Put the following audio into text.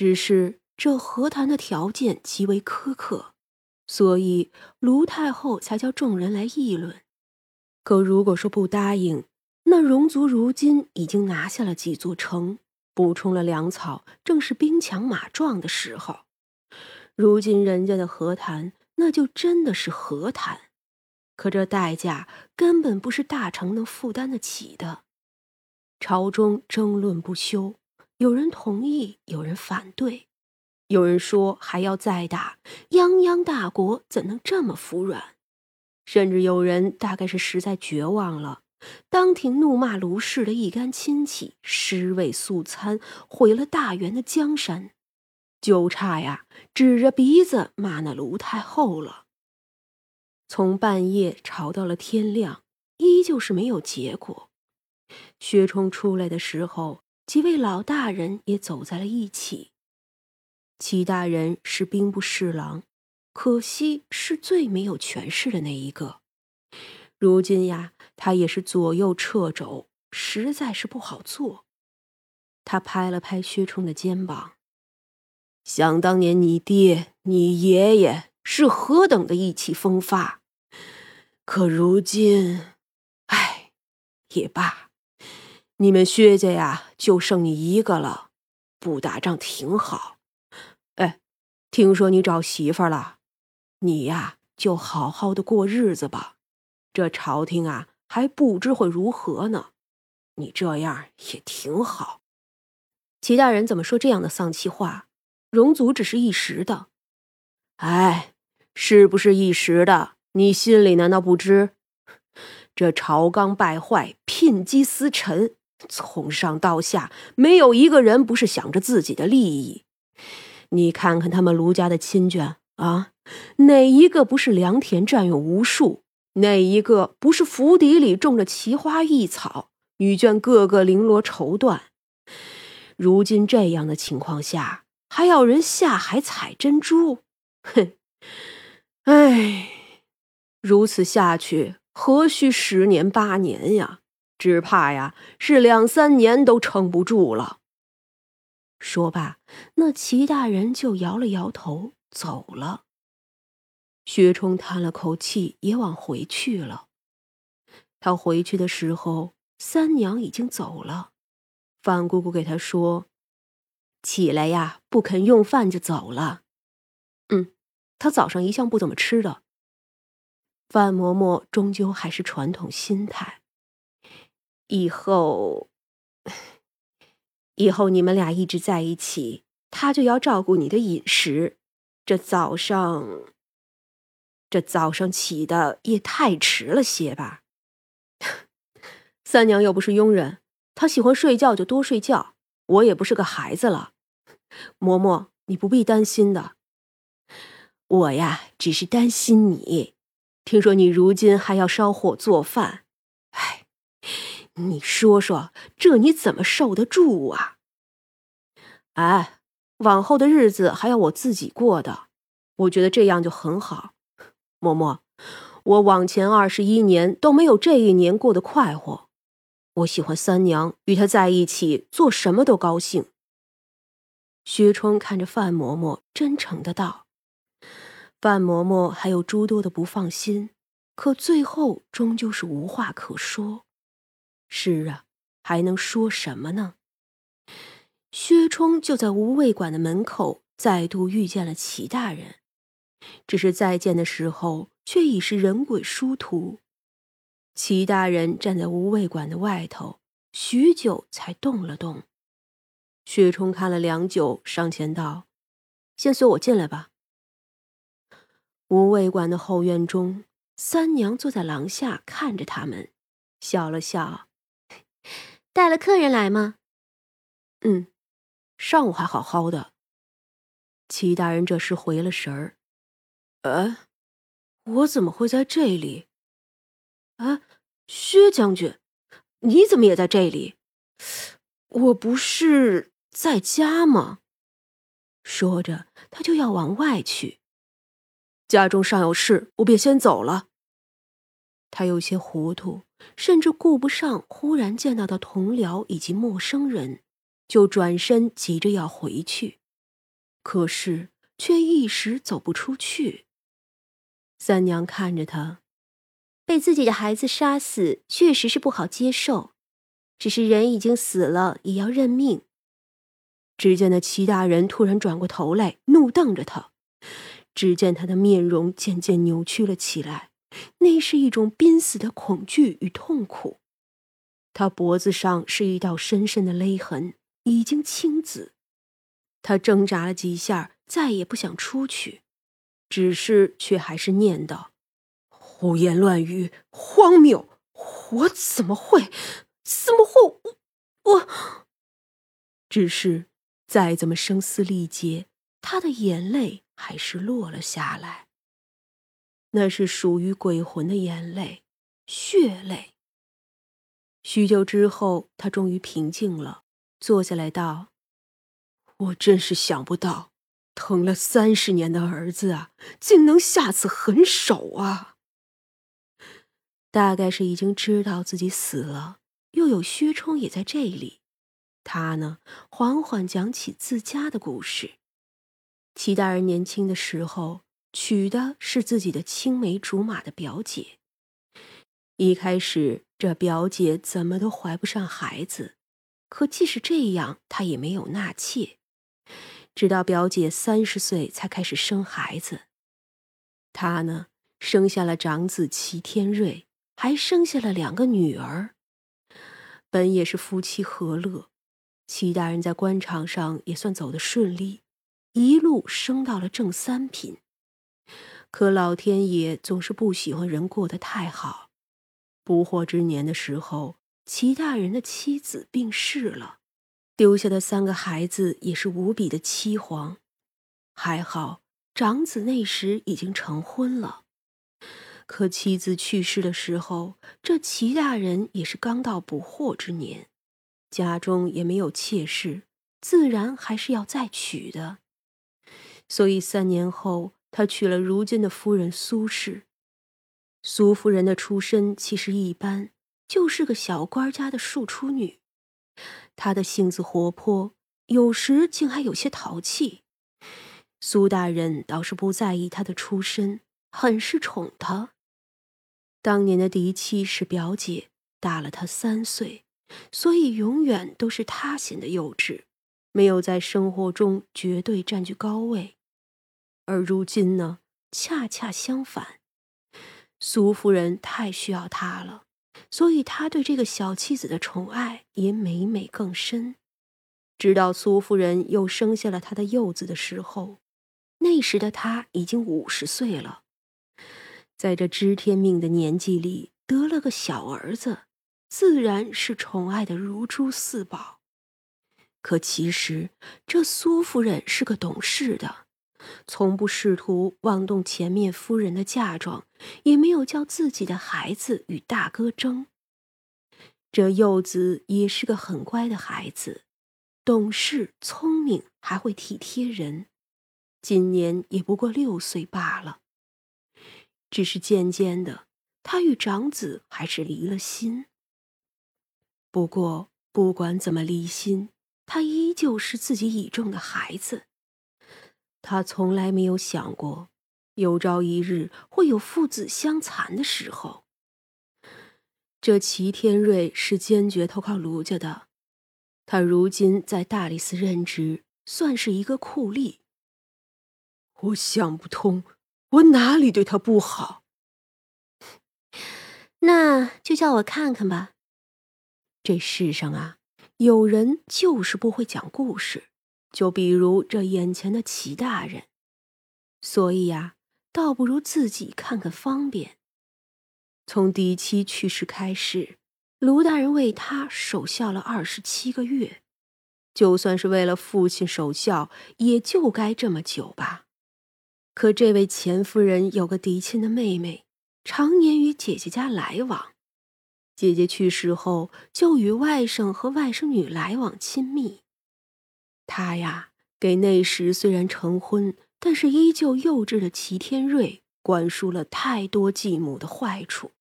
只是这和谈的条件极为苛刻，所以卢太后才叫众人来议论。可如果说不答应，那戎族如今已经拿下了几座城，补充了粮草，正是兵强马壮的时候。如今人家的和谈，那就真的是和谈，可这代价根本不是大成能负担得起的。朝中争论不休，有人同意，有人反对，有人说还要再打，泱泱大国怎能这么服软？甚至有人大概是实在绝望了，当庭怒骂卢氏的一干亲戚尸位素餐，毁了大元的江山，就差呀指着鼻子骂那卢太后了。从半夜吵到了天亮，依旧是没有结果。薛冲出来的时候，几位老大人也走在了一起。齐大人是兵部侍郎，可惜是最没有权势的那一个。如今呀，他也是左右掣肘，实在是不好做。他拍了拍薛冲的肩膀，想当年你爹、你爷爷是何等的意气风发，可如今，唉，也罢。你们薛家呀，就剩你一个了，不打仗挺好。哎，听说你找媳妇了，你呀就好好的过日子吧。这朝廷啊还不知会如何呢，你这样也挺好。齐大人怎么说这样的丧气话？荣祖只是一时的，哎，是不是一时的？你心里难道不知？这朝纲败坏，牝鸡司晨。从上到下，没有一个人不是想着自己的利益。你看看他们卢家的亲眷啊，哪一个不是良田占用无数？哪一个不是府邸里种着奇花异草？女眷个个绫罗绸缎。如今这样的情况下，还要人下海采珍珠？哼！哎，如此下去，何须十年八年呀？只怕呀，是两三年都撑不住了。说罢，那齐大人就摇了摇头走了。薛冲叹了口气，也往回去了。他回去的时候，三娘已经走了。范姑姑给他说：“起来呀，不肯用饭就走了。”嗯，他早上一向不怎么吃的。范嬷嬷终究还是传统心态。以后，以后你们俩一直在一起，他就要照顾你的饮食。这早上，这早上起的也太迟了些吧？三娘又不是佣人，她喜欢睡觉就多睡觉。我也不是个孩子了，嬷嬷，你不必担心的。我呀，只是担心你。听说你如今还要烧火做饭。你说说，这你怎么受得住啊？哎，往后的日子还要我自己过的，我觉得这样就很好。嬷嬷，我往前二十一年都没有这一年过得快活。我喜欢三娘，与她在一起，做什么都高兴。薛冲看着范嬷嬷，真诚的道：“范嬷嬷还有诸多的不放心，可最后终究是无话可说。”是啊，还能说什么呢？薛冲就在无卫馆的门口再度遇见了齐大人，只是再见的时候，却已是人鬼殊途。齐大人站在无卫馆的外头，许久才动了动。薛冲看了良久，上前道：“先随我进来吧。”无卫馆的后院中，三娘坐在廊下看着他们，笑了笑。带了客人来吗？嗯，上午还好好的。齐大人这时回了神儿，呃，我怎么会在这里？啊，薛将军，你怎么也在这里？我不是在家吗？说着，他就要往外去。家中尚有事，我便先走了。他有些糊涂。甚至顾不上忽然见到的同僚以及陌生人，就转身急着要回去。可是却一时走不出去。三娘看着他，被自己的孩子杀死，确实是不好接受。只是人已经死了，也要认命。只见那齐大人突然转过头来，怒瞪着他。只见他的面容渐渐扭曲了起来，那是一种濒死的恐惧与痛苦。他脖子上是一道深深的勒痕，已经青紫。他挣扎了几下，再也不想出去，只是却还是念叨：“胡言乱语，荒谬！我怎么会？”怎么会？我我，只是再怎么声嘶力竭，他的眼泪还是落了下来。那是属于鬼魂的眼泪，血泪。许久之后，他终于平静了，坐下来道：“我真是想不到，疼了三十年的儿子啊，竟能下此狠手啊！大概是已经知道自己死了。”又有薛冲也在这里，他呢缓缓讲起自家的故事。齐大人年轻的时候娶的是自己的青梅竹马的表姐，一开始这表姐怎么都怀不上孩子，可即使这样，她也没有纳妾，直到表姐三十岁才开始生孩子。他呢生下了长子齐天瑞，还生下了两个女儿。本也是夫妻和乐，齐大人在官场上也算走得顺利，一路升到了正三品。可老天爷总是不喜欢人过得太好。不惑之年的时候，齐大人的妻子病逝了，丢下的三个孩子也是无比的凄惶。还好长子那时已经成婚了。可妻子去世的时候，这齐大人也是刚到不惑之年，家中也没有妾室，自然还是要再娶的。所以三年后，他娶了如今的夫人苏氏。苏夫人的出身其实一般，就是个小官家的庶出女。她的性子活泼，有时竟还有些淘气。苏大人倒是不在意她的出身，很是宠她。当年的嫡妻是表姐，大了他三岁，所以永远都是她显得幼稚，没有在生活中绝对占据高位。而如今呢，恰恰相反，苏夫人太需要他了，所以他对这个小妻子的宠爱也每每更深。直到苏夫人又生下了他的幼子的时候，那时的他已经五十岁了。在这知天命的年纪里得了个小儿子，自然是宠爱的如珠似宝。可其实这苏夫人是个懂事的，从不试图妄动前面夫人的嫁妆，也没有叫自己的孩子与大哥争。这幼子也是个很乖的孩子，懂事聪明，还会体贴人，今年也不过六岁罢了。只是渐渐的，他与长子还是离了心。不过，不管怎么离心，他依旧是自己倚重的孩子。他从来没有想过，有朝一日会有父子相残的时候。这齐天瑞是坚决投靠卢家的，他如今在大理寺任职，算是一个酷吏。我想不通。我哪里对他不好？那就叫我看看吧。这世上啊，有人就是不会讲故事，就比如这眼前的齐大人。所以呀，倒不如自己看看方便。从嫡妻去世开始，卢大人为他守孝了二十七个月，就算是为了父亲守孝，也就该这么久吧。可这位钱夫人有个嫡亲的妹妹，常年与姐姐家来往。姐姐去世后，就与外甥和外甥女来往亲密。他呀，给那时虽然成婚，但是依旧幼稚的齐天瑞灌输了太多继母的坏处。